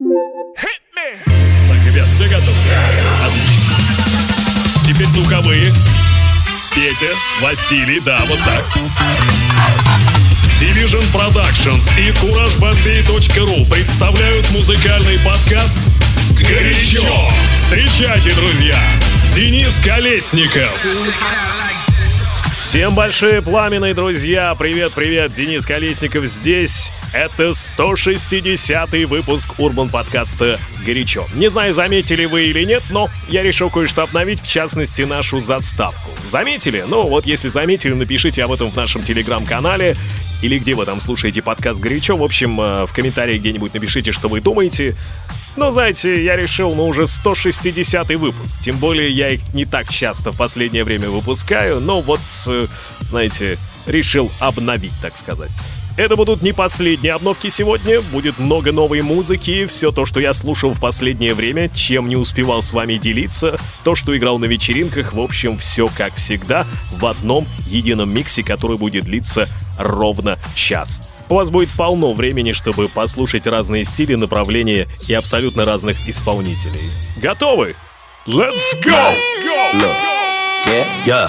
Так, ребят, все готовы? Отлично. Теперь духовые. Петя, Василий, да, вот так. Division Productions и CourageBombay.ru представляют музыкальный подкаст «Горячо». Встречайте, друзья, Денис Колесников. Всем большие пламенные друзья! Привет-привет, Денис Колесников здесь. Это 160-й выпуск Урбан подкаста «Горячо». Не знаю, заметили вы или нет, но я решил кое-что обновить, в частности, нашу заставку. Заметили? Ну вот, если заметили, напишите об этом в нашем телеграм-канале или где вы там слушаете подкаст «Горячо». В общем, э, в комментарии где-нибудь напишите, что вы думаете. Но, знаете, я решил, ну, уже 160 выпуск. Тем более, я их не так часто в последнее время выпускаю. Но вот, э, знаете, решил обновить, так сказать. Это будут не последние обновки сегодня, будет много новой музыки, все то, что я слушал в последнее время, чем не успевал с вами делиться, то, что играл на вечеринках, в общем, все как всегда, в одном едином миксе, который будет длиться ровно час. У вас будет полно времени, чтобы послушать разные стили, направления и абсолютно разных исполнителей. Готовы? Let's go! go! go! Yeah. Yo,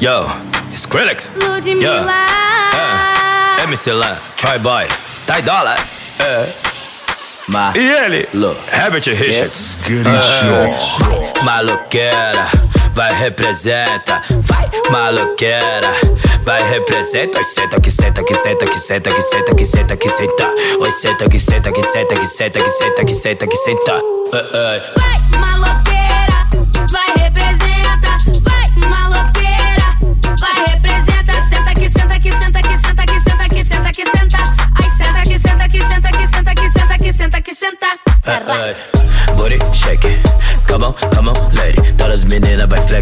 yo, it's Krillix. Yo, uh, Emicilla, Try Boy, Ty Dollar. Uh. Ma. E ele? Look. Herbert Richards. Yeah. Get it uh, Ma look at her. Vai representa, vai, maloqueira, vai representa, senta que senta que senta que senta que senta que senta que senta, oi senta que senta que senta que senta que senta que senta que senta, uh, uh. Vai, maloqueira, vai representa.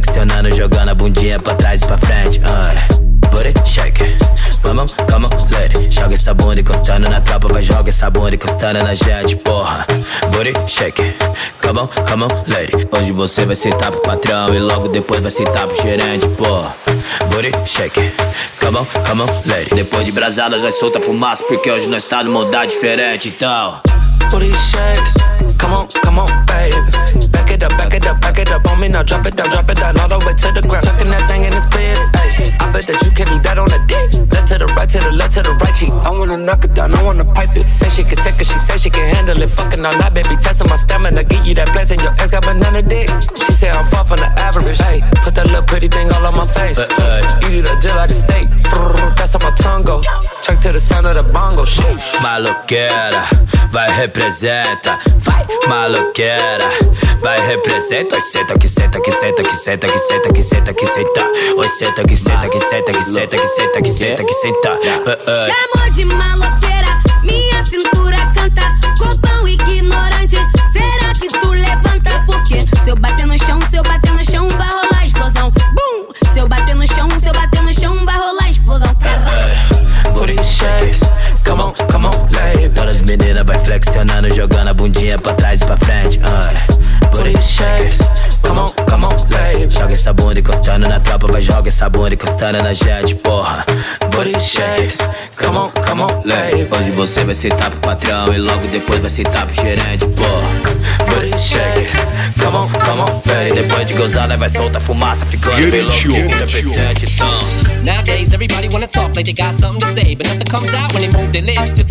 Flexionando, jogando a bundinha pra trás e pra frente. Ay, booty shake, come on, come on, lady. Joga essa bunda encostando na tropa, vai joga essa bunda encostando na gente, porra. Booty shake, come on, come on, lady. Hoje você vai sentar pro patrão e logo depois vai sentar pro gerente, porra. Booty shake, come on, come on, lady. Depois de brasadas vai soltar fumaça, porque hoje nós tá no mudar diferente, então. Booty shake. Come on, come on, baby. It up, back it up, back it up on me. Now drop it down, drop it down all the way to the ground. Tucking that thing in his biz. Ay, I bet that you can do that on a dick. Left to the right, to the left, to the right cheek. I wanna knock it down, I wanna pipe it. Say she can take it, she say she can handle it. Fucking all night, baby, testing my stamina. Give you that blessing, your ex got banana dick. She say I'm far from the average. Hey, put that little pretty thing all on my face. Uh, uh. Eat it up just like a steak. That's how my tongue go. Check to the sound of the bongo. Shit. Maloqueira, vai representa, vai maloqueira, vai representa, senta que senta que senta que senta que senta que senta que senta, oi senta que senta que senta que senta que senta que senta que senta, Uh, uh. Chamou de maloqueira, minha cintura canta. Corpão ignorante, será que tu levanta? Porque se eu bater no chão, se eu bater no chão, vai rolar explosão. Bum! Se eu bater no chão, se eu bater no chão, vai rolar explosão. Booty shake. Come on, come on, lady. Todas as meninas vai flexionando, jogando a bundinha pra trás e pra frente, ai. Booty shake. Come on, come on, lady. Joga essa bunda encostando na tropa, vai joga essa bunda encostando na gente, porra. Booty shake. Come on, come on, lady. Hoje você vai sentar pro patrão e logo depois vai sentar pro gerente, porra. Booty shake. Come on, come on, E lady. depois de gozada vai soltar fumaça, ficando bem louco de fita presente, então. Nowadays, everybody wanna talk like they got something to say, but nothing comes out when they move their lips. Just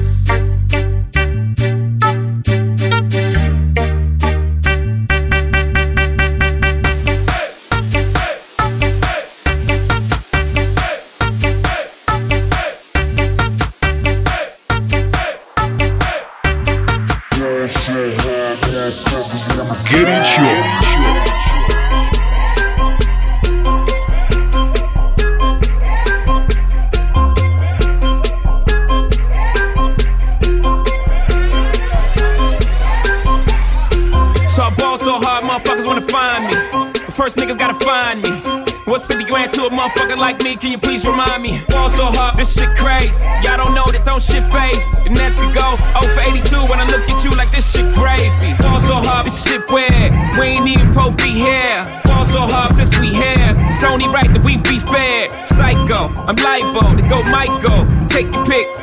Me? Can you please remind me? Ball so hard, this shit crazy. Y'all don't know that don't shit phase. And that's to go 0 for 82 when I look at you like this shit gravy. Ball so hard, this shit weird. We ain't even pro be here. Ball so hard since we here. only right that we be fair. Psycho, I'm liable to go Michael. Take your pick.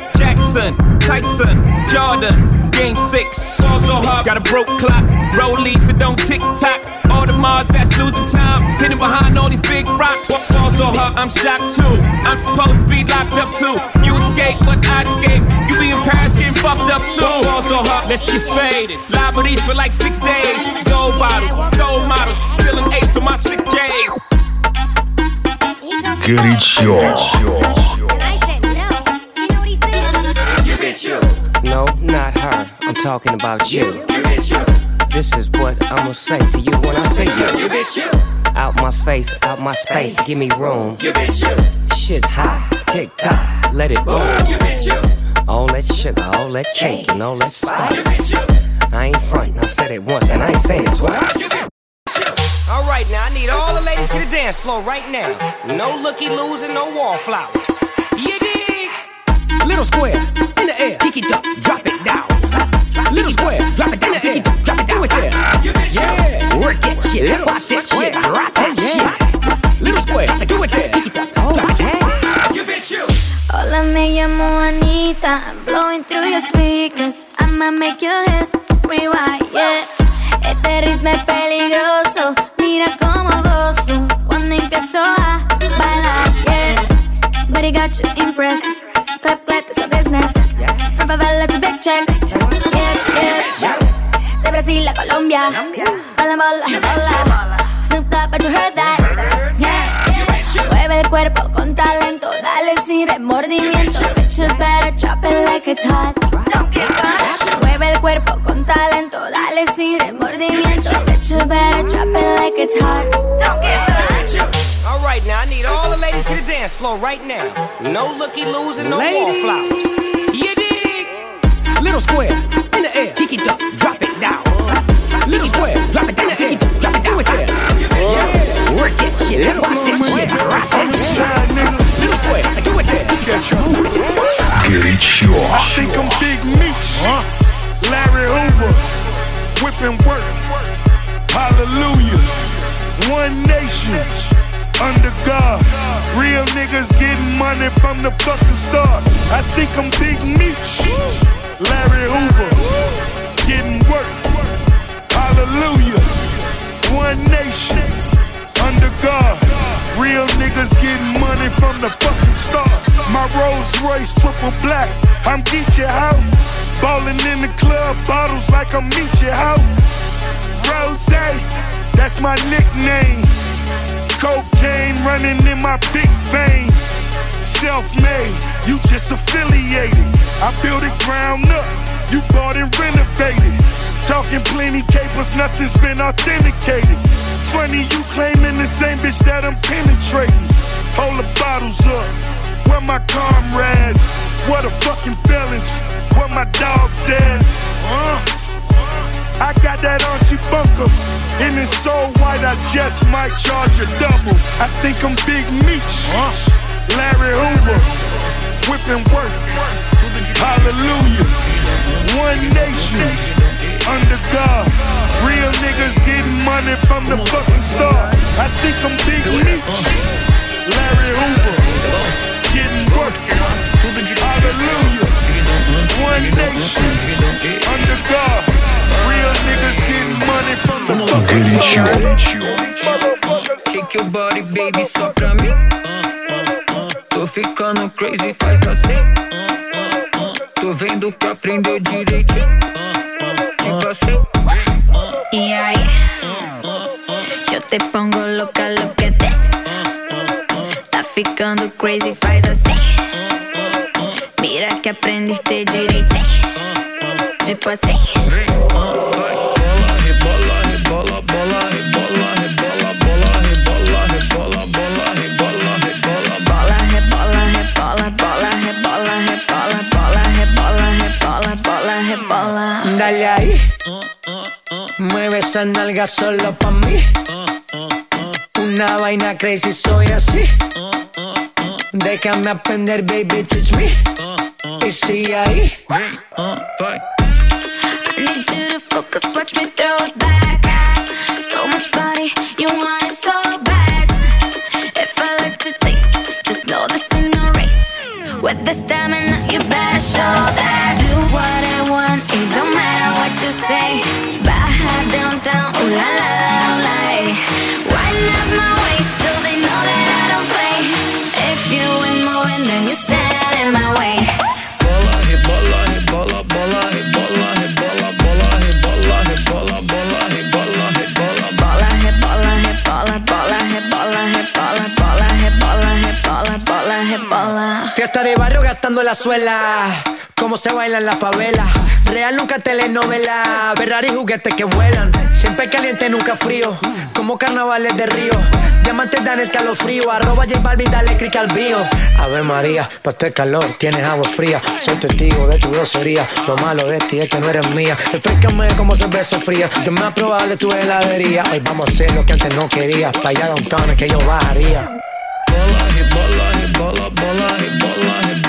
Jackson, Tyson, Jordan, Game 6. Fall so hard, got a broke clock. Rollies that don't tick tock. All the Mars that's losing time. Hidden behind all these big rocks. Fall so hard, I'm shocked too. I'm supposed to be locked up too. You escape, but I escape. You be in Paris getting fucked up too. Fall so hard, let's get faded. Liberties for like six days. Gold bottles, stole models. Spilling ace on my sick game. Горячо. you. I'm talking about you. You bitch you. This is what I'ma say to you when I see you. You bitch you. Out my face, out my space, give me room. You bitch you. Shit's hot, tick tock, let it boom. You bitch you. All that sugar, all that cake, and all that spice. You bitch you. I ain't frontin', I said it once and I ain't saying it twice. All right, now I need all the ladies to the dance floor right now. No looky loos and no wallflowers. You dig? Little square in the air, pick it up, drop it down. Little square, drop it down, pick it up, drop it down. with there. Yeah, work that shit, pop that shit, rock that shit. Little square, do it there, oh, pick it up, drop it down. You bet you. Hola, me llamo Anita. I'm blowing through your speakers. I'ma make your head rewind, yeah. Este ritmo es peligroso. Mira cómo gozo cuando empiezo a bailar, yeah. But he got you impressed. Clap, clap, it's a business. From favela to big checks. Yeah, yeah. De Brasil a Colombia. Bola, bola, bola. Snoop Dogg, but you heard that. Yeah. Mueve el cuerpo con talento. Dale sin remordimiento. Bitch, you better drop it like it's hot. Mueve el cuerpo con talento. Dale sin remordimiento. Bitch, you better drop it like it's hot. All right, now I need all the ladies to the dance floor right now. No looky loos and no ladies. wallflowers. You dig? Little square in the air, pick it up, drop it down. Little square, drop it down, pick it up, drop it down. there. Yeah, work that shit, rock that shit, rock that shit. Little square, do it there. Горячо. I think I'm Big Meech, Larry Hoover, whipping work. Hallelujah. One nation under God. Real niggas getting money from the fucking start. I think I'm Big Meech, Larry Hoover, getting work. Hallelujah. One nation, under God. Real niggas getting money from the fucking start. My Rolls Royce triple black, I'm Geechee out. Ballin' in the club, bottles like I'm Meechee out. Rozay, that's my nickname. Cocaine running in my big vein. Self made, you just affiliated. I built it ground up, you bought and renovated. Talking plenty capers, nothing's been authenticated. Funny you claiming the same bitch that I'm penetrating. Hold the bottles up, where my comrades? What the fucking feelings? Where my dogs at? Uh. I got that Archie Bunker. And it's so white, I just might charge a double. I think I'm Big Meech. Larry Hoover. Whipping work. Hallelujah. One nation. Under God. Real niggas getting money from the fucking start. I think I'm Big Meech. Larry Hoover. Getting work. Hallelujah. One nation. Under God. Real niggas getting money from the fucking Shake your body, baby, só pra mim. Tô ficando crazy, faz assim. Tô vendo que aprendeu direitinho. Tipo assim. E aí? Eu te pongo louca, louca desce. Tá ficando crazy, faz assim. Mira que aprendiste direitinho. tipo assim. Rebola, rebola, rebola. Dale aí. Mueve esa nalga solo pa' mí. Una vaina crazy, soy así. Déjame aprender, baby, teach me. Y sigue ahí. me do the watch me throw it back. So much body, you want it so bad. If I like to taste, just know this ain't no race. With the stamina, you better show that. Do what I want, it don't matter what you say. Baja down, down, ooh la la. Venezuela, cómo se baila en la favela. Real nunca telenovela, Ferrari juguetes que vuelan. Siempre caliente, nunca frío, como carnavales de río. Diamantes dan escalofrío, arroba J Balvin, dale click al bio. Ave María, pa' este calor tienes agua fría. Soy testigo de tu grosería, lo malo de ti es que no eres mía. Refrescame como cerveza fría, yo me voy a de tu heladería. Hoy vamos a hacer lo que antes no quería, pa' allá downtown que yo bajaría. Bola, y bola, y bola, bola, y bola, y bola.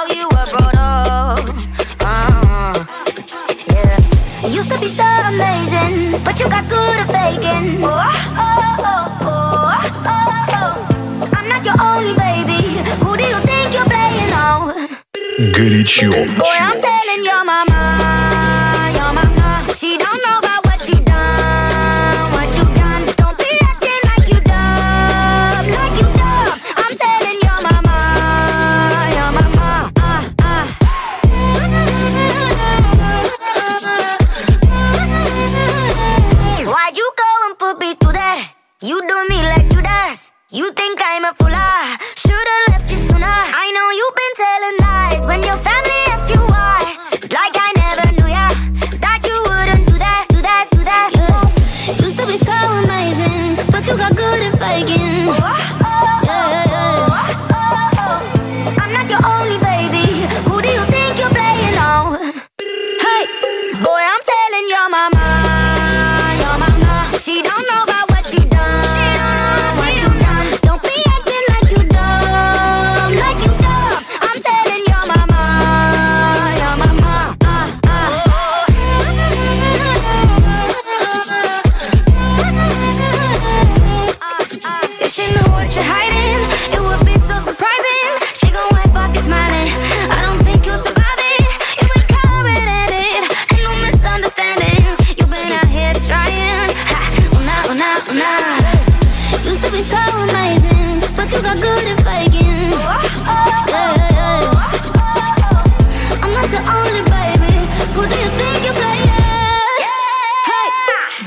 be so amazing, but you got good at faking. Oh, oh, oh, oh, oh, I'm not your only baby. Who do you think you're playing on? Горячо. Boy, I'm telling your mama.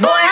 Boy,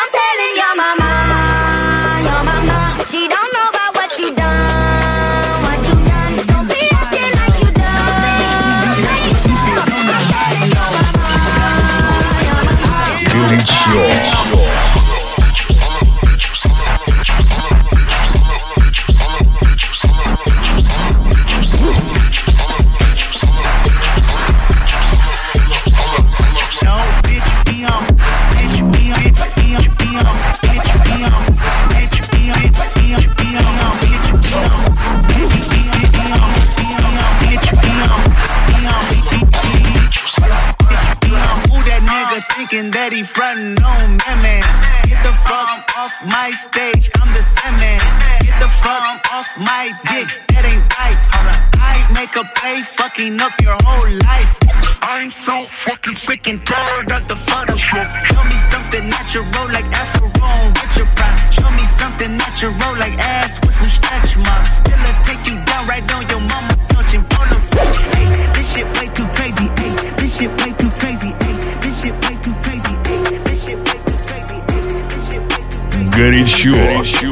горячо. горячо.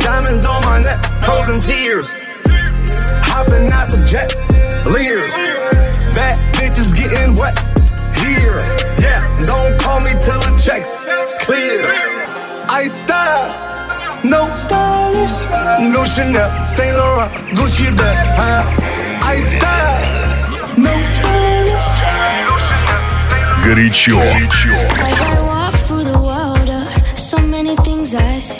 Diamonds on my neck, frozen tears. Hopping out the jet, leers. Bad bitches getting wet here. Yeah, don't call me till the checks clear. I style, no stylish, no Chanel, Saint Laurent, Gucci bag. Huh? I style, no stylish, no Chanel, Saint Laurent. Горячо. As I walk through the world, uh, so many things I see.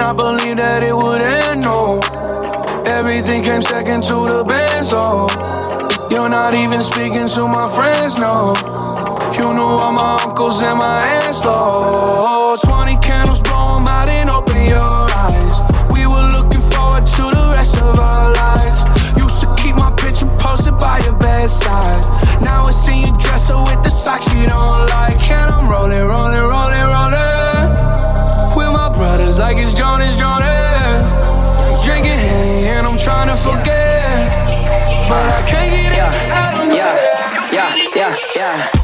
not believe that it would end, no. Everything came second to the band, so oh. You're not even speaking to my friends, no. You knew all my uncles and my aunts, though. 20 candles, blow out and open your eyes. We were looking forward to the rest of our lives. Used to keep my picture posted by your bedside like it's Jonas, Jonas Drinking Henny and I'm trying to forget. But I can't get it out of my Yeah, yeah, yeah, yeah.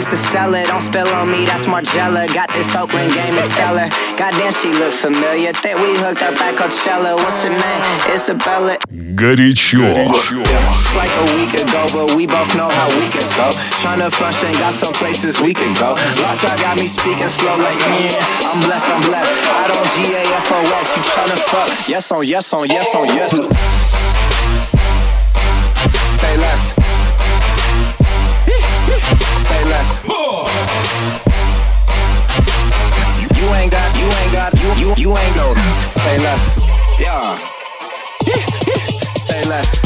glass Stella. Don't spill on me, that's Margiela. Got this Oakland game to tell her. Goddamn, she look familiar. Think we hooked up at Coachella. What's her name? Isabella. Горячо. It's Like a week ago, but we both know how weekends go. Tryna flush and got some places we can go. Lots y'all got me speaking slow like me. Yeah, I'm blessed, I'm blessed. I don't GAFOS. You tryna fuck? Yes on, yes on, yes on, yes. Say less. You ain't got, you ain't got, you you you ain't go. Say less, yeah. Say less.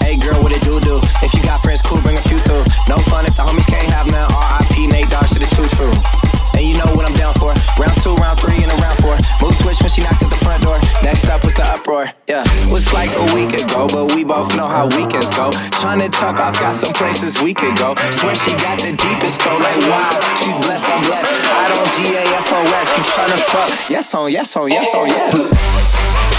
Hey girl, what it do do? If you got friends, cool, bring a few through. No fun if the homies can't have none. R.I.P. Nate Dogg, shit is too true and you know what I'm down for. Round two, round three, and a round four. Move switch when she knocked at the front door. Next up was the uproar. Yeah, was like a week ago, but we both know how weekends go. Trying to talk, I've got some places we could go. Swear she got the deepest though, like wow, she's blessed, I'm blessed. I don't G A F O S. You tryna fuck? Yes on, yes on, yes on, yes.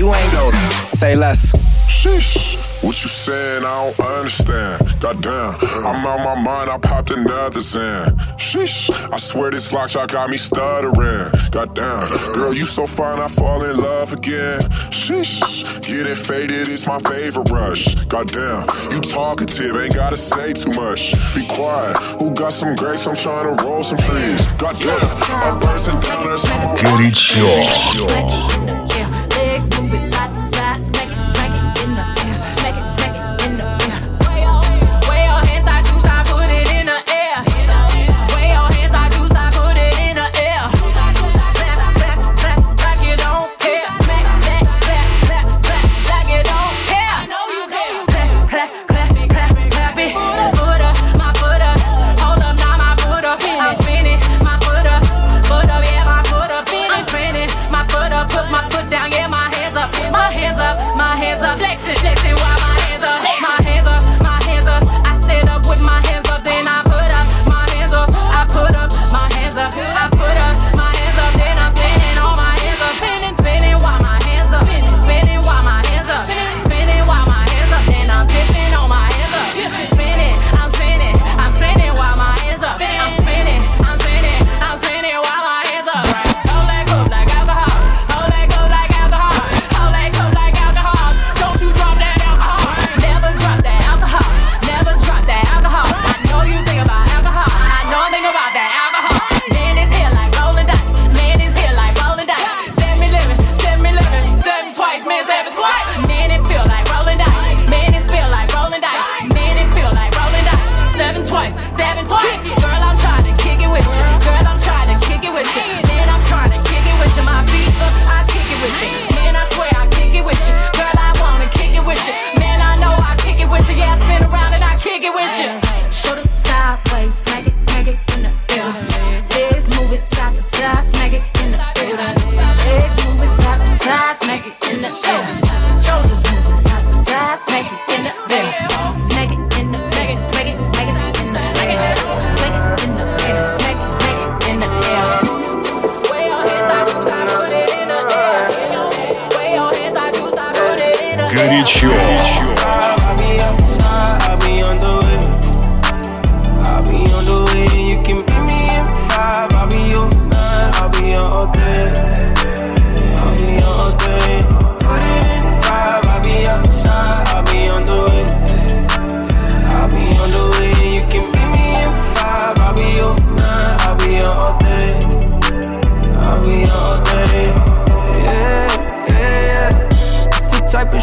You ain't go say less. Sheesh. What you saying? I don't understand. Goddamn, I'm out my mind. I popped another Xan. Sheesh. I swear this lock shot got me stuttering. Goddamn, girl, you so fine. I fall in love again. Sheesh. Get it faded. It's my favorite rush. Goddamn, you talkative. Ain't gotta say too much. Be quiet. Who got some grapes? I'm trying to roll some trees. Goddamn, a person down there. Good show.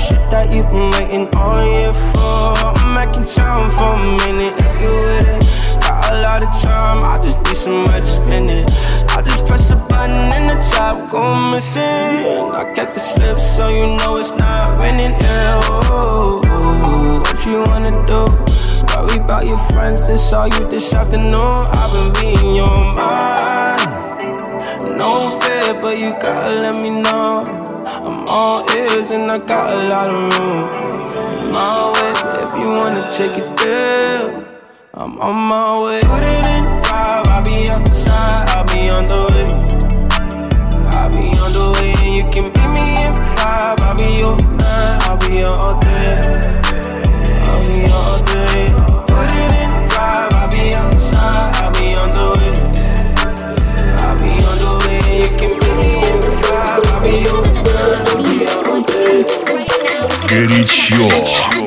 shit that you've been waiting on you for. I'm making time for a minute. Are you with it? Got a lot of time, I just need somewhere to spend it. I just press a button and the top, go missing. I kept the slip so you know it's not winning. Yeah, oh, what you wanna do? Worry about your friends that saw you this afternoon. I've been reading your mind. No fear, but you gotta let me know all ears and I got a lot of room. My way, if you wanna take it there, I'm on my way. Put it in drive, I'll be outside, I'll be on the way. I'll be on the way, and you can beat me in five. I'll be your nine, I'll be your all day. I'll be your all day. горячо.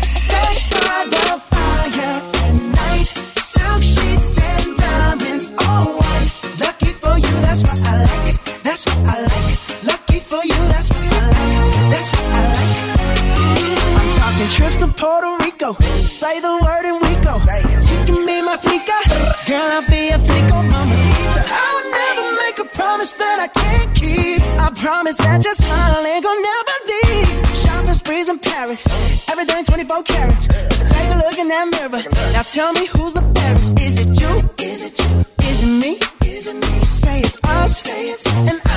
promise that your smile ain't gonna never leave. Shopping sprees in Paris, everything 24 carats. Take a look in that mirror. Now tell me who's the fairest? Is it you? Is it you? Is it me? Is it me? You say it's us, and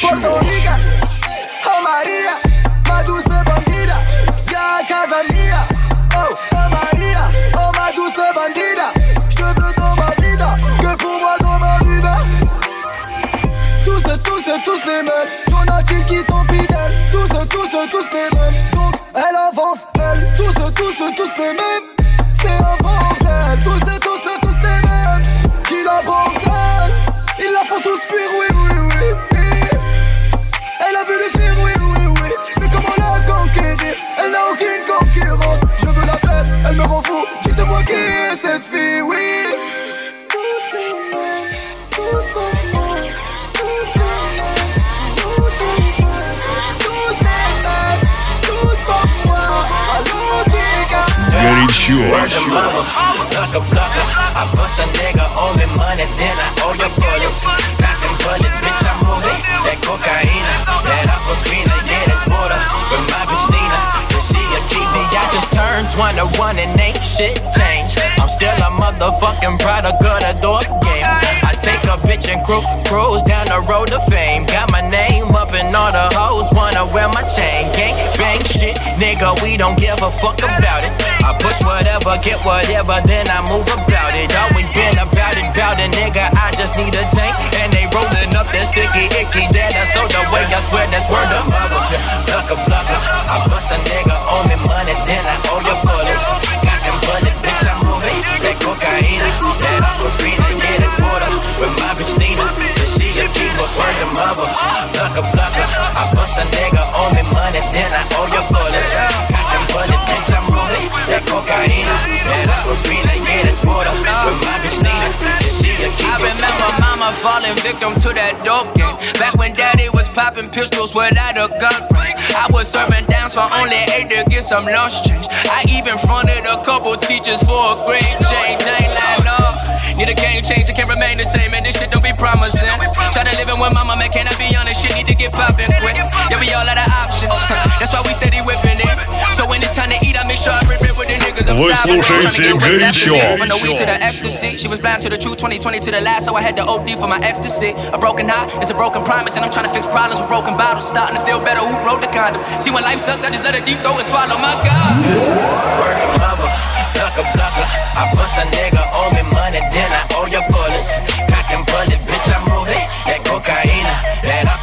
Puerto Cruise, cruise down the road to fame. Got my name up in all the hoes, wanna wear my chain. Gang, bang, shit, nigga, we don't give a fuck about it. I push whatever, get whatever, then I move about it. Always been about it, about it, nigga, I just need a tank. And they rolling up that sticky icky that I sold away. I swear that's word of mother. Blocker, blocker, I bust a nigga, owe me money, then I owe your bullets. Victim to that dope game. Back when daddy was popping pistols without a gun range. I was serving downs for only eight to get some lunch change. I even fronted a couple teachers for a grade change. Ain't lying, no. Need a game change, it can't remain the same, and this shit don't be promising. Try to live in with mama, man, can I be honest? Shit need to get poppin' quick. Yeah, we all out of options. That's why we steady whipping it. So when it's time to eat, I make sure I rip it with the niggas. I'm Вы stopping. слушаете Tryna get what's left of me. «Горячо». From the weed to the ecstasy, she was blind to the truth, 2020 to the last, so I had to OD for my ecstasy. A broken heart is a broken promise, and I'm trying to fix problems with broken bottles. Starting to feel better, who broke the condom? See, when life sucks, I just let it deep throw and swallow my God. Word of mother, plucker, plucker. I bust a nigga, owe me money, then I your bullets. Cock and bullet, bitch, I'm moving. That cocaine, that aquafina,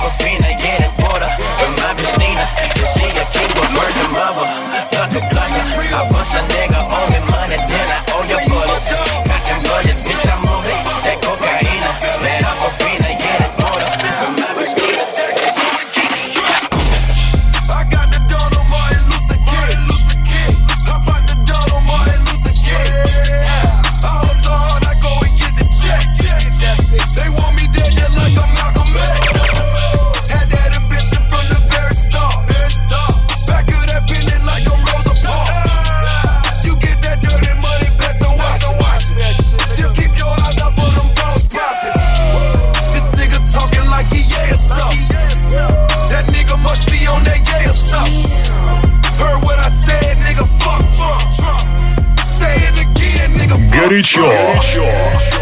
горячо. горячо.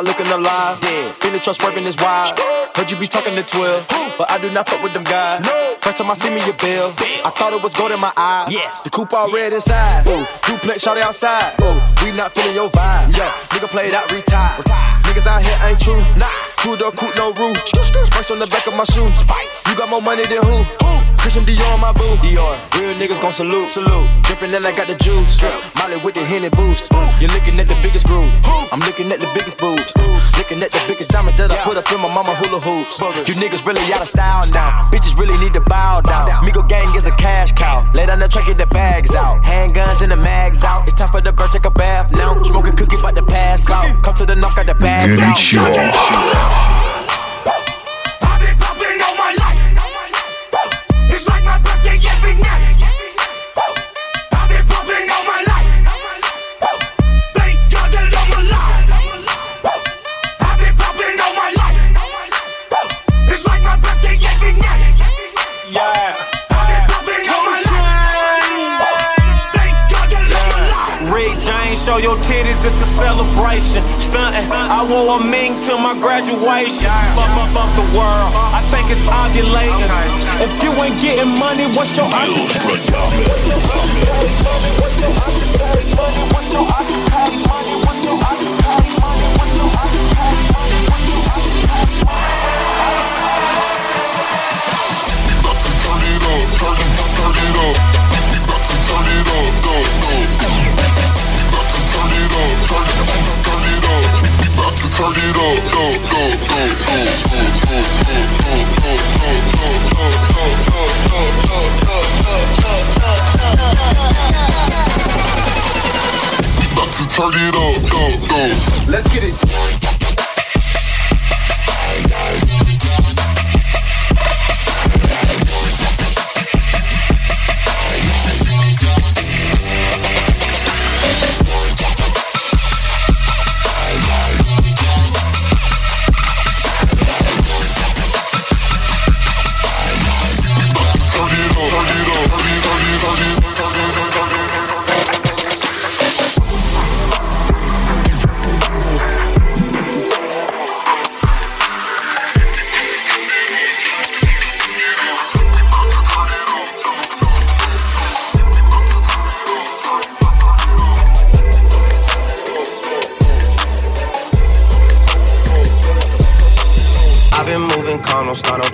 Not looking alive. Feeling trust swerving is wild. Heard you be talking to 12, but I do not fuck with them guys. No. First time I see me a bill, I thought it was gold in my eyes. Yes, the coupe all red inside. Ooh, duplex shot outside. Ooh, we not feeling your vibe. Yo, nigga played out, retired. Niggas out here ain't true. Nah, Kudo cook no rule. Spikes on the back of my shoe. Spikes. You got more money than who? Who? Christian Dior on my boo. Dior. Real niggas gon' salute. Salute. Drippin' and I got the juice. Drip. Molly with the henny boost. Ooh. You're looking at the biggest groove. Ooh. I'm looking at the biggest boobs. Ooh. Looking at the biggest diamond that yeah. I put up in my mama hula hoops. Buggers. You niggas really out of style now. Bitches really need to bow down. down. Migo gang is a cash cow. Lay down the track, get the bags out. Handguns and the mags out. It's time for the bird, take a bath now. Smoking cookie, but the pass out. Come to the knock, got the bags Good out. Sure. I've your it's a celebration. Stuntin', I wore a mink to my graduation. Fuck, fuck, fuck the world, I think it's ovulating. If you ain't getting money, what's your Turn it up, no, no, no, We about to turn it up, no, no. Let's get it.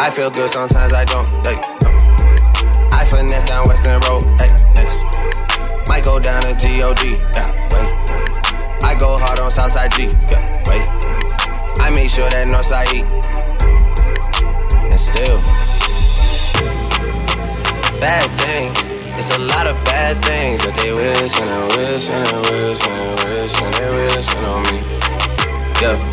I feel good, sometimes I don't. Hey, no. I finesse down Weston Road. Hey. Might go down to God. Yeah, wait. I go hard on Southside G. Yeah, wait. I make sure that Northside eat. And still, bad things. It's a lot of bad things that they wish and they wish and they wish and they wish and they wish on me. Yeah.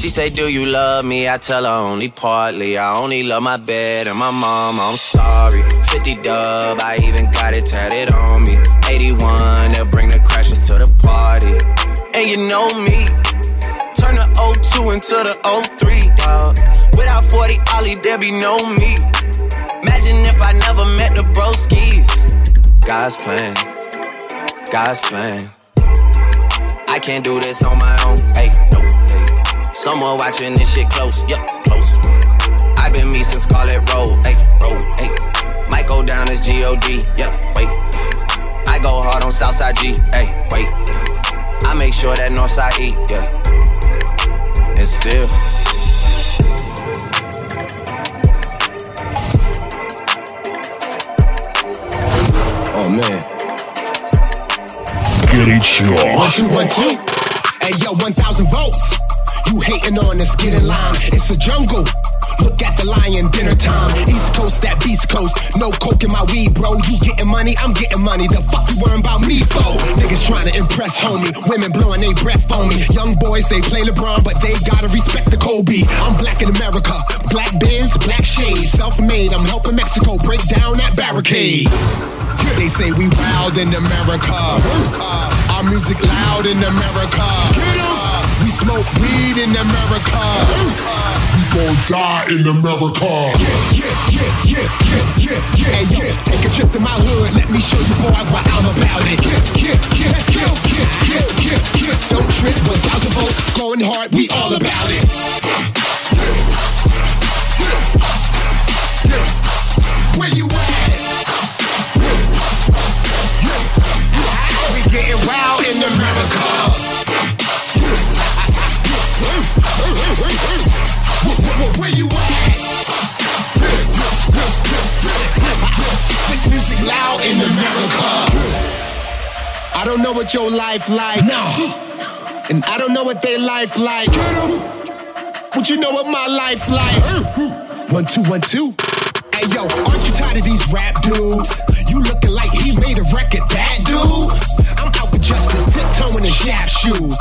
She say, Do you love me? I tell her only partly. I only love my bed and my mom. I'm sorry. 50 dub, I even got it tatted on me. 81, they'll bring the crashes to the party. And you know me. Turn the 02 into the 03, dog. Without 40 Ollie, there be no me. Imagine if I never met the broskies. God's plan. God's plan. I can't do this on my own. Hey. Someone watching this shit close, yep, close. i been me since Scarlett Road, ayy, roll. ayy. Might go down as G-O-D, yep, wait. I go hard on Southside G, ayy, wait. I make sure that Northside E, yeah. And still. Oh man. Горячо. One, two, one, two. Hey yo, 1,000 volts. You hating on us, get in line. It's a jungle. Look at the lion, dinner time. East Coast, that Beast Coast. No coke in my weed, bro. You getting money, I'm getting money. The fuck you worrying about me for? Niggas trying to impress, homie. Women blowing they breath on me. Young boys, they play LeBron, but they gotta respect the Kobe. I'm black in America. Black biz, black shades. Self made, I'm helping Mexico break down that barricade. They say we wild in America. Our music loud in America. We smoke weed in America. We gon' die in America. Yeah, yeah, yeah, yeah, yeah, yeah, yeah. Hey, yo, take a trip to my hood. Let me show you, boy, what I'm about it. Yeah, yeah, yeah, let's go. Yeah, yeah, yeah, yeah. Don't trip, 1,000 volts. Going hard, we all about it. Where you at? Where you at? This music loud in America. I don't know what your life like. No. And I don't know what their life like. But you know what my life like. One, two, one, two. Hey yo, aren't you tired of these rap dudes? You looking like he made a record, that dude. I'm out with justice, tiptoeing in shaft shoes.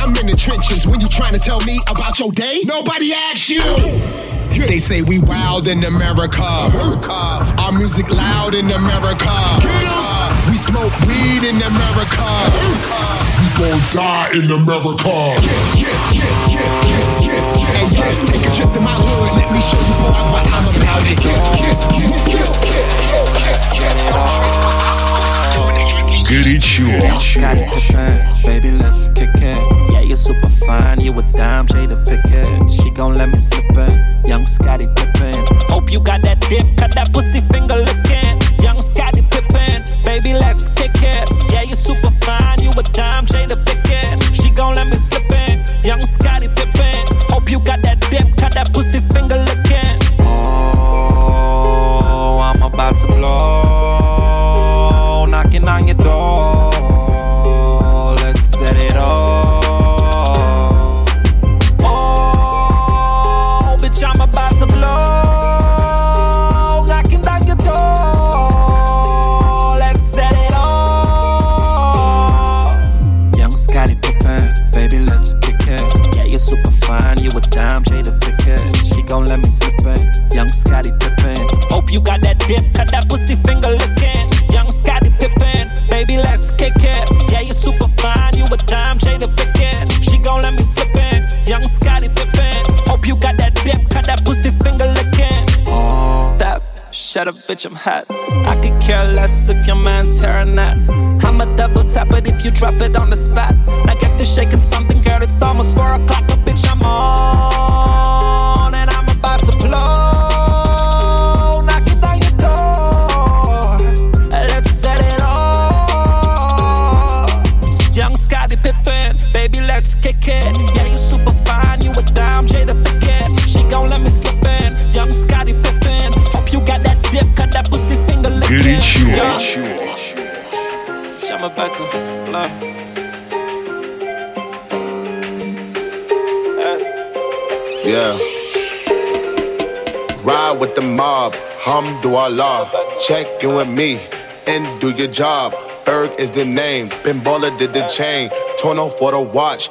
I'm in the trenches when you trying to tell me about your day. Nobody asks you. They say we wild in America. Our music loud in America. We smoke weed in America. We gon' die in America. Yeah, yeah. Hey, take a trip to my hood. Let me show you what I'm about it горячо. Baby, let's kick it. Yeah, you're super fine. You a dime, Jada Pinkett. She gon' let me slip it. Young Scottie Pippen. Hope you got that dip, cut that pussy finger licking. Young Scottie Pippen. Baby, let's kick it. Yeah, you're super fine. You a dime, Jada Pinkett. She gon' let me slip it. Young Scottie Pippen. Hope you got that dip, cut that pussy finger licking. Oh, I'm about to blow. Knocking on your bitch, I'm hot. I could care less if your man's hair or not. I'ma double tap it if you drop it on the spot. I get to shaking something, girl, it's almost four o'clock, I'm about to learn. Yeah. Ride with the mob, hamdulillah. Check in with me and do your job. Eric is the name, Ben Baller did the chain. Torn off for the watch,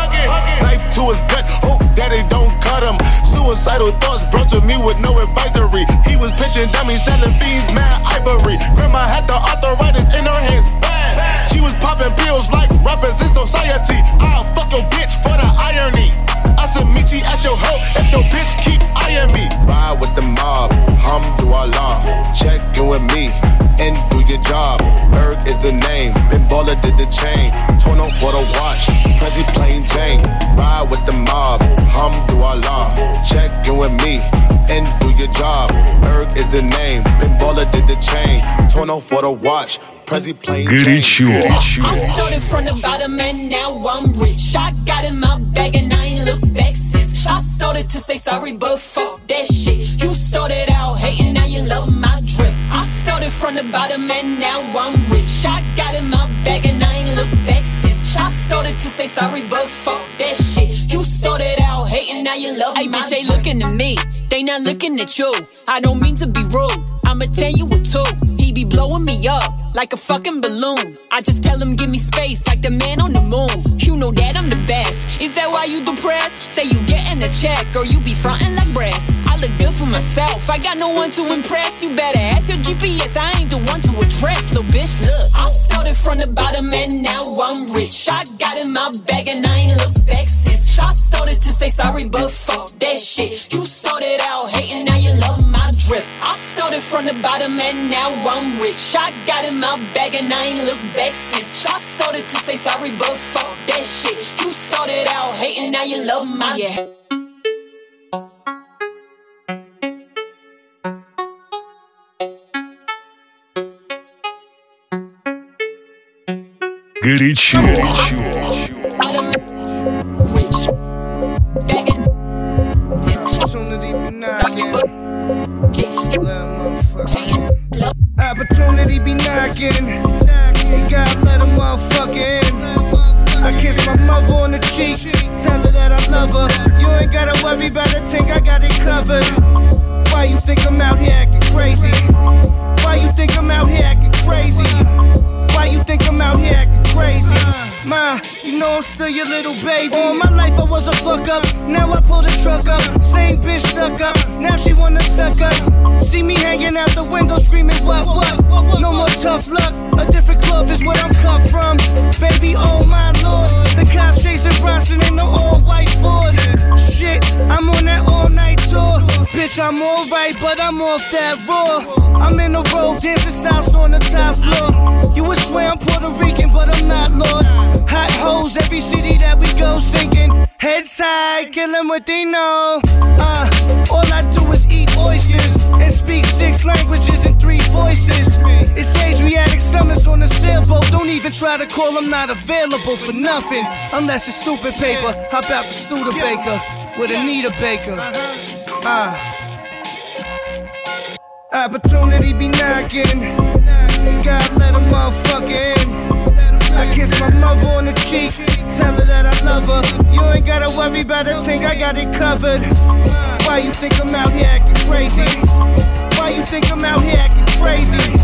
Knife to his gut, hope daddy don't cut him. Suicidal thoughts brought to me with no advisory. He was pitching dummies, selling fiends, mad ivory. Grandma had the arthritis in her hands, bad. She was popping pills like rappers in society. I'll fuck your bitch for the irony. I said, meet you at your hoe if your bitch keep eyeing me. Ride with the mob, Hamdulillah. Check in with me and do your job. Ferg is the name, Ben Baller did the chain. Torn up for the watch, Prezi plain Jane. Ride with the mob, hum do Allah. Check you with me and do your job. Ferg is the name, Ben Baller did the chain. Torn up for the watch, Prezi plain Горячо. Jane. Горячо. I started from the bottom and now I'm rich. I got in my bag and I ain't look back since. I started to say sorry, but fuck that shit. You started out hating, now you love me started from the bottom and now I'm rich. I got in my bag and I ain't look back since. I started to say sorry, but fuck that shit. You started out hating, now you love Hey, my bitch, they looking at me. They not looking at you. I don't mean to be rude. I'ma tell you what too. He be blowing me up like a fucking balloon. I just tell him give me space like the man on the moon. You know that I'm the best. Is that why you depressed? Say you getting a check or you be frontin' like breast. I look good for myself. I got no one to impress. You better ask your GPS. I ain't the one to address. Little bitch, look. I started from the bottom and now I'm rich. I got in my bag and I ain't look back since. I started to say sorry, but fuck that shit. from the bottom and now I'm rich. I got in my bag and I ain't look back since. I started to say sorry, but fuck that shit. You started out hating, now you love my drip. Горячо. Opportunity be knocking. Opportunity be knocking. You gotta let a motherfucker in. I kiss my mother on the cheek, tell her that I love her. You ain't gotta worry about a thing, I got it covered. Why you think I'm out here acting crazy? Why you think I'm out here acting crazy? Why you think I'm out here acting crazy? Ma, you know I'm still your little baby. All my life I was a fuck up. Now I pull the truck up. Same bitch stuck up. Now she wanna suck us. See me hanging out the window screaming, what, what? No more tough luck. A different club is where I'm cut from. Baby, oh my lord. The cops chasing Bronson in the all white Ford. Shit, I'm on that all night tour. Bitch, I'm alright, but I'm off that raw. I'm in the road, dancing south on the top floor. You would swear I'm Puerto Rican, but I'm not, Lord. Hot hoes, every city that we go singing. Heads high, kill 'em what they know. Uh, all I do is eat oysters and speak six languages and three even try to call, I'm not available for nothing. Unless it's stupid paper. How about the Studebaker with Anita Baker? Ah. Opportunity be knocking. You gotta let a motherfucker in. I kiss my mother on the cheek, tell her that I love her. You ain't gotta worry about a thing, I got it covered. Why you think I'm out here acting crazy? Why you think I'm out here acting crazy?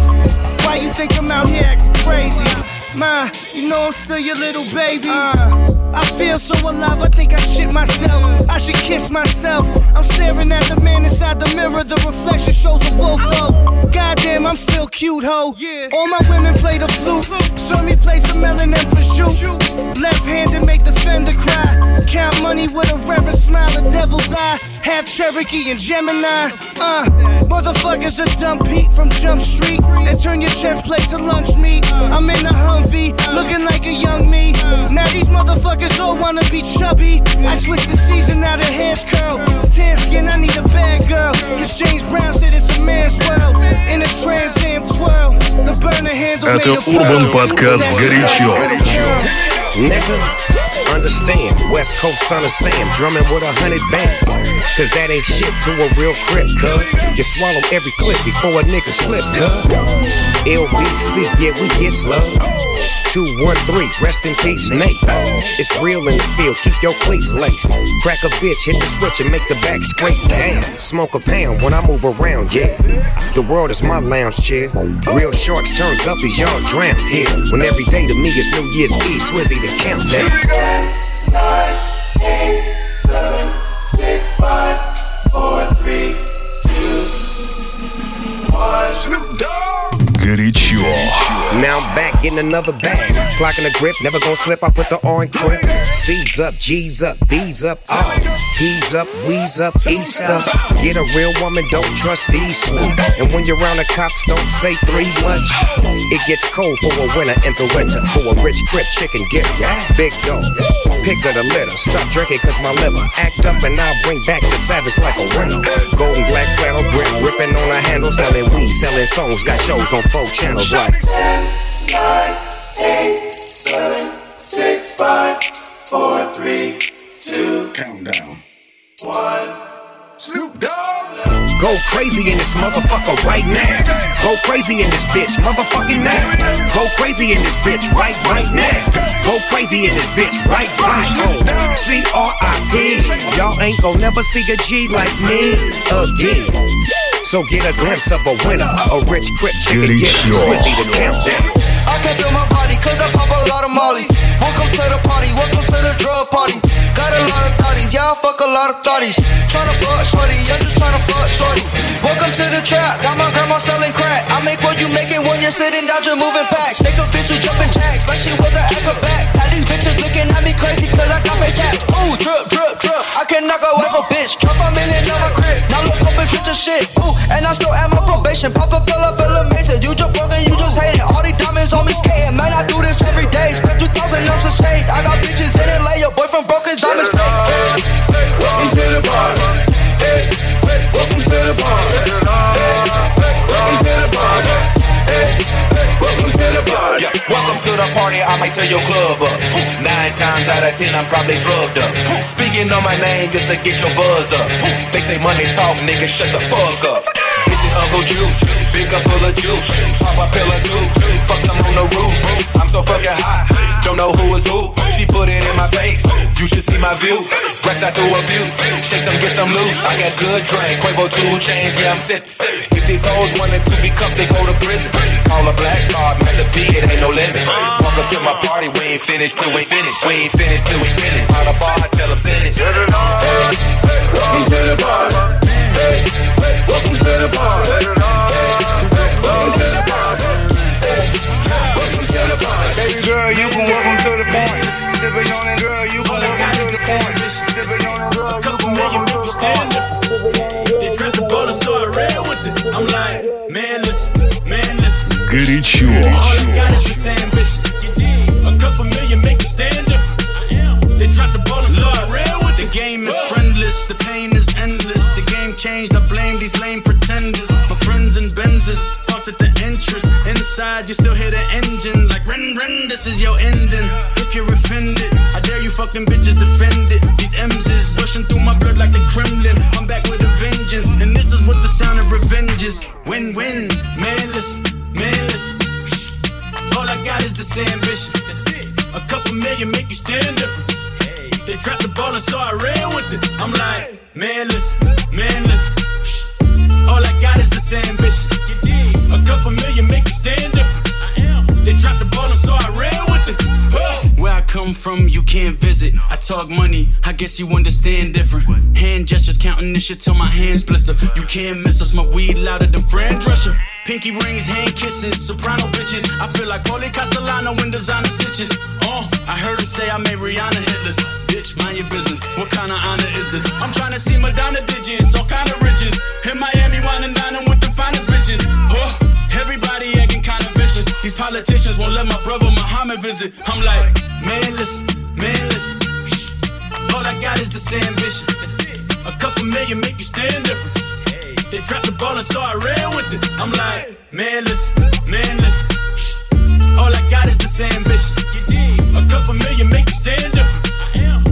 Why you think I'm out here acting crazy? Ma, you know I'm still your little baby. Uh, I feel so alive, I think I shit myself. I should kiss myself. I'm staring at the man inside the mirror, the reflection shows a wolf though. Goddamn, I'm still cute, ho. All my women play the flute. Show me play some melon and prosciutto. Left handed make the fender cry. Count money with a reverent smile, a devil's eye. Half Cherokee and Gemini. Uh, motherfuckers are dumb Pete from Jump Street. And turn your chest plate to lunch meat. I'm in a Humvee, looking like a young me. Now these motherfuckers all wanna be chubby. I switched the season, now the hair's curl. Tan skin, I need a bad girl. Cause James Brown said it's a man's world. In a Trans Am twirl. The burner handle Это made of Урбан pearl. Подкаст That's «Горячо». Nigga, understand, West Coast son of Sam, drumming with a hundred bands. Cause that ain't shit to a real crip, cuz. You swallow every clip before a nigga slip, cuz. LBC, yeah, we get slow. 213, rest in peace, Nate. It's real in the field, keep your cleats laced. Crack a bitch, hit the switch and make the back scrape down. Smoke a pound when I move around, yeah. The world is my lounge chair. Real sharks turn guppies, y'all drown here. When every day to me is New Year's Eve, Swizzy the countdown. Nine, eight, seven, six, five, four, three, two, one. Snoop Dogg. Горячо. Now I'm back in another bag. Clocking the grip, never gonna slip. I put the on crib. C's up, G's up, B's up, oh. He's up, we's up, East up. Get a real woman, don't trust these swoop. And when you're around the cops, don't say three much. It gets cold for a winter in the winter. For a rich crip chicken get ya Big dog, pick of the litter. Stop drinking cause my liver act up and I'll bring back the savage like a winner. Golden black flannel grip, ripping on a handle, selling weed, selling songs. Got shows on four channels like. Countdown. One. Snoop Dogg. Go crazy in this motherfucker right now. Go crazy in this bitch, motherfucking now. Go crazy in this bitch right right now. Go crazy in this bitch right right now. C R I P. Y'all ain't gon' never see a G like me again. So get a glimpse of a winner, a rich crip chicken, get sure. smithy to count down. I can feel my body cause I pop a lot of molly. Welcome to the party, welcome to the drug party. Got a lot of thotties, yeah, I fuck a lot of thotties. Tryna fuck shorty, I'm just tryna fuck shorty. Welcome to the trap, got my grandma selling crack. I make what you making when you're sitting down just moving packs. Make a bitch who jumping jacks like she was an acrobat. Had these bitches looking at me crazy cause I got face taps. Ooh, drip, drip, drip. I can knock a wife a bitch. Drop a million on my crib. Now look up and switch the shit. Ooh, and I still at my probation. Pop a pill, I feel amazing. You just broken, you just hate it. All these diamonds on me skating. Man, I do this every day. Spent 2,000 ounces of shade. I got bitches in LA. Your boyfriend broke his diamonds fake. Welcome to the party. Hey, welcome to the party. Hey, welcome to the party. Hey, welcome to the. Yeah, welcome to the party, I might tear your club up. Nine times out of ten, I'm probably drugged up. Speaking on my name just to get your buzz up. They say money talk, nigga, shut the fuck up. This is Uncle Juice, big cup full of juice. Pop a pill of juice, fuck some on the roof. I'm so fucking hot, don't know who is who. She put it in my face, you should see my view. Rex, I threw a few, shake some, get some loose. I got good drink, Quavo two chains, yeah, I'm sipping. If these hoes wanted to be cuffed, they go to prison. Call a black card, Master P, it ain't no limit. Walk up to my party, we ain't finished till we finish. We ain't finished till we spin it. By the bar, tell them send it. Welcome to the party. Hey, welcome to the party. Hey, welcome to the party. Hey, welcome to the party. Baby girl, you can welcome to the point. Sipping on that girl, you All I got is the same mission. A couple million people staring different. They drink the ball and saw it red with it. I'm like, man, listen, man, listen. Горячо. All you got is the same ambition. A couple million make you stand different. They drop the ball and saw it with. The game is friendless, the pain is endless. The game changed, I blame these lame pretenders. My friends and Benzes parked at the entrance. Inside, you still hear the engine. Like, Ren, Ren, this is your ending. If you're I dare you fucking bitches defend it. These M's is rushing through my blood like the Kremlin. I'm back with a vengeance, and this is what the sound of revenge is. Win, win, manless, manless. All I got is this ambition. A couple million make you stand different. They dropped the ball and so I ran with it. I'm like, manless, manless. All I got is this ambition. A couple million make you stand different. They dropped the ball and so I ran with it. Come from, you can't visit. I talk money, I guess you understand different. Hand gestures counting this shit till my hands blister. You can't miss us, my weed louder than Fran Drescher. Pinky rings, hand kisses, soprano bitches. I feel like Paulie Castellano in designer stitches. Oh, I heard him say I made Rihanna hitless. Bitch, mind your business. What kind of honor is this? I'm trying to see Madonna digits, visit. I'm like, manless, manless. All I got is this ambition. A couple million make you stand different. They dropped the ball and so I ran with it. I'm like, manless, manless. All I got is this ambition. A couple million make you stand different.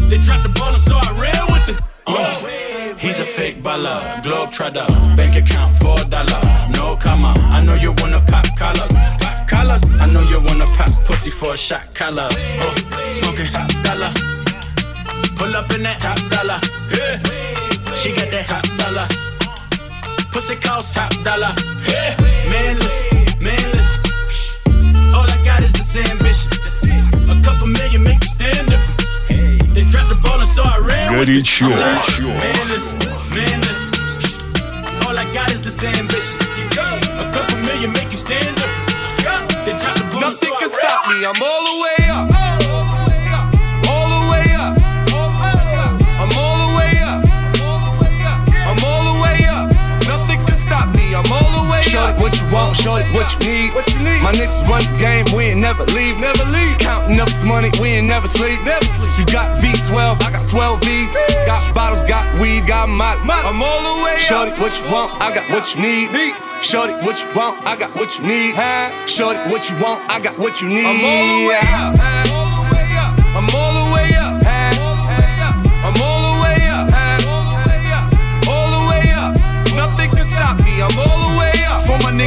They dropped the ball and so I ran with it. Uh, he's a fake baller, globe trotter, bank account for a dollar. No comma, I know you wanna pop collars, pop collars. I know you wanna pop pussy for a shot collar. Uh, smoking top dollar, pull up in that top dollar. Yeah. She got that top dollar. Pussy cost top dollar. Yeah. Manless, manless. All I got is this ambition. A couple million make you stand different. They dropped the ball and so I ran with it. Горячо. I'm like, Manless, manless. All I got is this ambition. A couple million make you stand different. Nothing can stop me. I'm all the way what you want, shorty, what you need. What you need? My niggas run the game, we ain't never leave. Never leave. Counting up this money, we ain't never sleep. Never sleep. You got V12, I got 12 V's. Got bottles, got weed, got my. I'm all the way Shorty, up. what you want, I got what you need. Need. Shorty, what you want, I got what you need. Huh? Shorty, what you want, I got what you need. I'm all the way up. All the way up.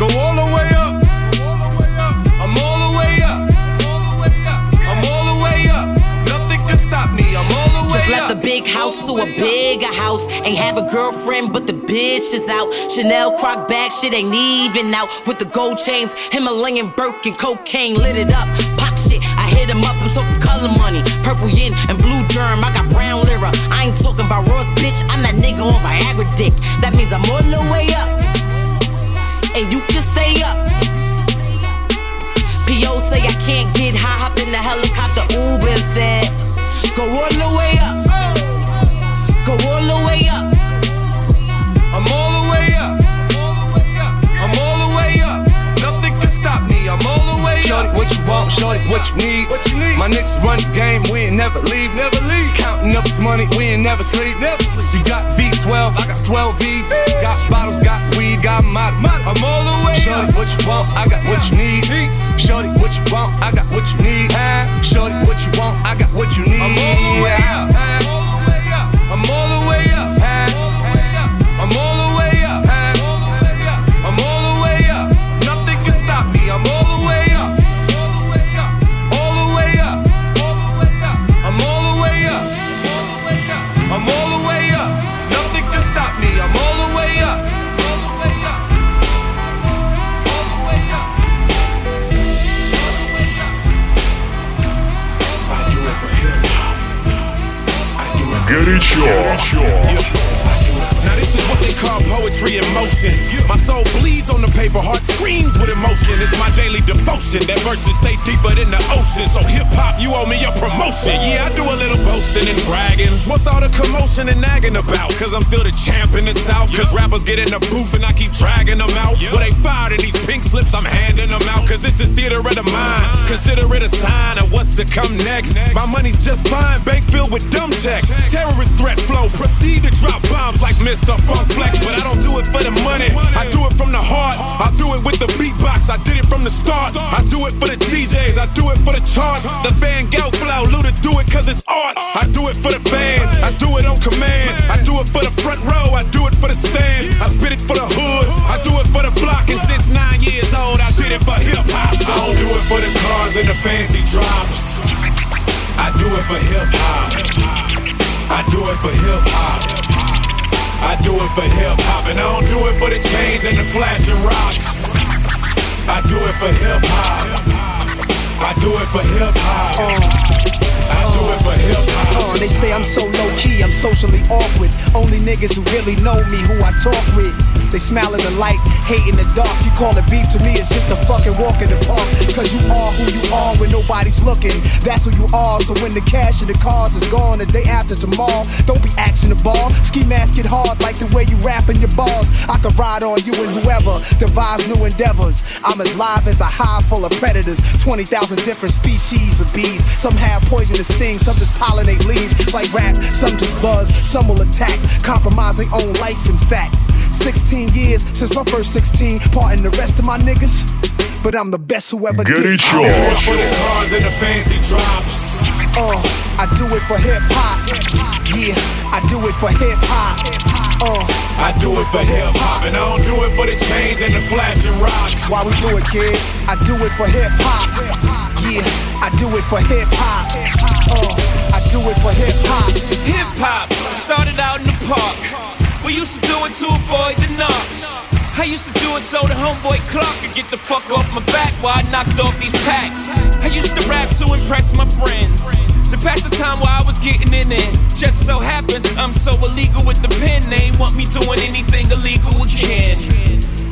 Go all the way up. I'm all the way up. I'm all the way up. Nothing can stop me. I'm all the way Just left the big house to a bigger house. Ain't have a girlfriend, but the bitch is out. Chanel croc bag, shit ain't even out. With the gold chains, Himalayan Birkin, cocaine lit it up. Pop shit, I hit him up, I'm talking color money. Purple yin and blue germ, I got brown lira. I ain't talking about Ross, bitch, I'm that nigga on Viagra dick. That means I'm all the way up. And you can stay up. P.O. say I can't get high, hopped in the helicopter, Uber said, Go all the way up. Want, shorty, what you need. What you need? My niggas run the game, we ain't never leave. Never leave. Counting up this money, we ain't never sleep. Never sleep. You got V12, I got 12 V's. Got bottles, got weed, got my. I'm all the way Shorty, what you want, I got what you need. Shorty, what you want, I got what you need. Shorty, what you want, I got what you need. I'm all the way up. I'm all the way up. I do it call poetry in motion. My soul bleeds on the paper, heart screams with emotion. It's my daily devotion. That verses stay deeper than the ocean. So hip hop, you owe me a promotion. Yeah, I do a little boasting and bragging. What's all the commotion and nagging about? Cause I'm still the champ in the south. Cause rappers get in the booth and I keep dragging them out. Well, they fired in these pink slips, I'm handing them out. Cause this is theater of the mind. Consider it a sign of what's to come next. My money's just fine, bank filled with dumb checks. Terrorist threat flow, proceed to drop bombs like Mr. Funk Flex. But I don't do it for the money, I do it from the heart. I do it with the beatbox, I did it from the start. I do it for the DJs, I do it for the charts. The Van Gogh flow, Luda do it cause it's art. I do it for the fans, I do it on command. I do it for the front row, I do it for the stands. I spit it for the hood, I do it for the block. And since nine years old, I did it for hip hop. I don't do it for the cars and the fancy drops. I do it for hip hop. I do it for hip hop. I do it for hip hop, and I don't do it for the chains and the flashing rocks. I do it for hip hop. I do it for hip hop. I do it for hip hop. Uh, they say I'm so low key, I'm socially awkward. Only niggas who really know me, who I talk with. They smile in the light, hate in the dark. You call it beef to me, it's just a fucking walk in the park. Cause you are who you are when nobody's looking. That's who you are. So when the cash and the cars is gone the day after tomorrow, don't be axing the ball. Ski mask it hard like the way you rapping your bars. I could ride on you and whoever devise new endeavors. I'm as live as a hive full of predators. 20,000 different species of bees. Some have poisonous stings, some just pollinate leaves. Like rap, some just buzz, some will attack. Compromise their own life, in fact. 16 years since my first 16, parting the rest of my niggas. But I'm the best who ever did. I do it for the cars and the fancy drops. Uh, I do it for hip hop. Yeah, I do it for hip hop. Uh, I do it for hip hop, and I don't do it for the chains and the flashing rocks. Why we do it, kid? I do it for hip hop. Yeah, I do it for hip hop. Uh, I do it for hip hop. Hip hop started out in the park. We used to do it to avoid the knocks. I used to do it so the homeboy Clark could get the fuck off my back while I knocked off these packs. I used to rap to impress my friends. To pass the time while I was getting in it. Just so happens I'm so illegal with the pen. They ain't want me doing anything illegal again.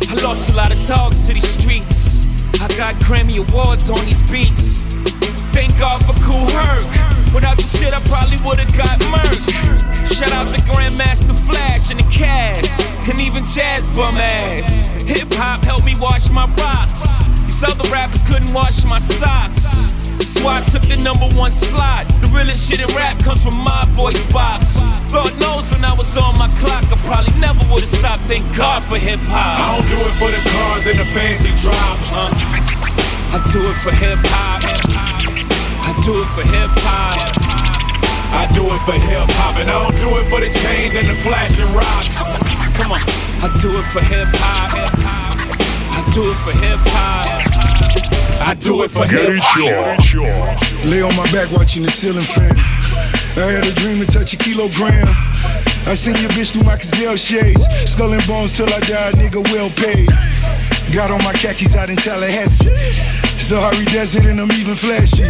I lost a lot of dogs to these streets. I got Grammy Awards on these beats. Thank God for Kool Herc. Without the shit, I probably would've got murked. Shout out to Grandmaster Flash and the Cast, and even Jazz Bum Ass. Hip hop helped me wash my rocks. These other rappers couldn't wash my socks. So I took the number one slot. The realest shit in rap comes from my voice box. Lord knows when I was on my clock, I probably never would've stopped. Thank God for hip hop. I don't do it for the cars and the fancy drops. Uh, I do it for hip hop. I do it for hip hop. I do it for hip hop, and I don't do it for the chains and the flashing rocks. Come on, I do it for hip hop. I do it for hip hop. I do it for hip hop. Lay on my back watching the ceiling fan. I had a dream to touch a kilogram. I seen your bitch through my gazelle shades. Skull and bones till I die, nigga, well paid. Got on my khakis out in Tallahassee. Sahara Desert and I'm even flashy.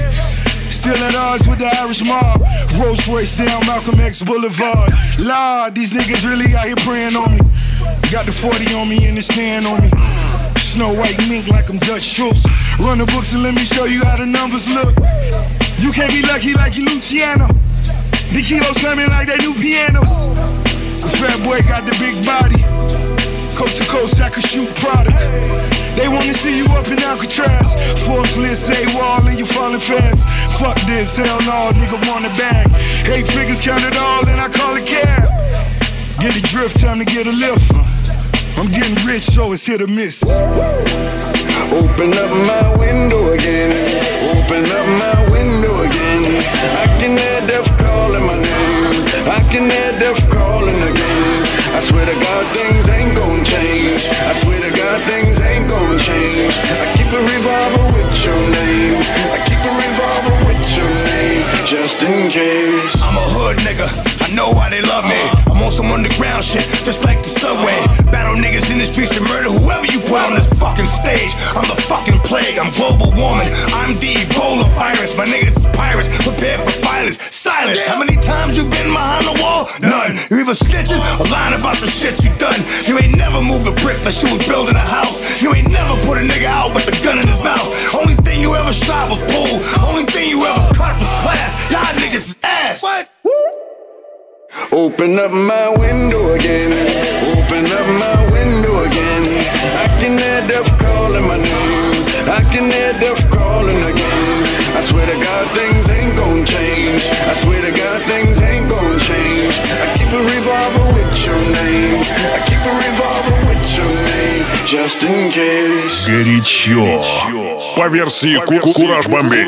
Still at odds with the Irish mob. Rolls Royce down Malcolm X Boulevard. Lord, these niggas really out here preying on me. Got the 40 on me and the stand on me. Snow white mink like I'm Dutch Schultz. Run the books and let me show you how the numbers look. You can't be lucky like you Luciano. The kilos coming like they new pianos. The fat boy got the big body. Coast to coast, I could shoot product. They wanna see you up in Alcatraz. Forbes list say wall and you falling fast. Fuck this, hell no, nigga want a bag. Eight figures count it all and I call it cab. Get a drift, time to get a lift. I'm getting rich, so it's hit or miss. Open up my window again. Open up my window again. I can hear death calling my name. I can hear death calling again. I swear to God, things ain't gon' change. I swear to God, things ain't gon' change. I keep a revolver with your name. I keep a revolver just in case. I'm a hood nigga. I know why they love me. I'm on some underground shit, just like the subway. Battle niggas in the streets and murder whoever you put on this fucking stage. I'm the fucking plague. I'm global warming. I'm the Ebola virus. My niggas is pirates, prepared for violence. Silence. How many times you been behind the wall? None. You either snitching or lying about the shit you done. You ain't never moved a brick like you was building a house. You ain't never put a nigga out with the gun in his mouth. Only thing you ever shot was pool. Only thing you ever cut was class. Y'all niggas is ass. What? Open up my window again. Open up my window again. I can hear death calling my name. I can hear death calling again. I swear to God, things Горячо. По версии Ку- Кураж Бомбей.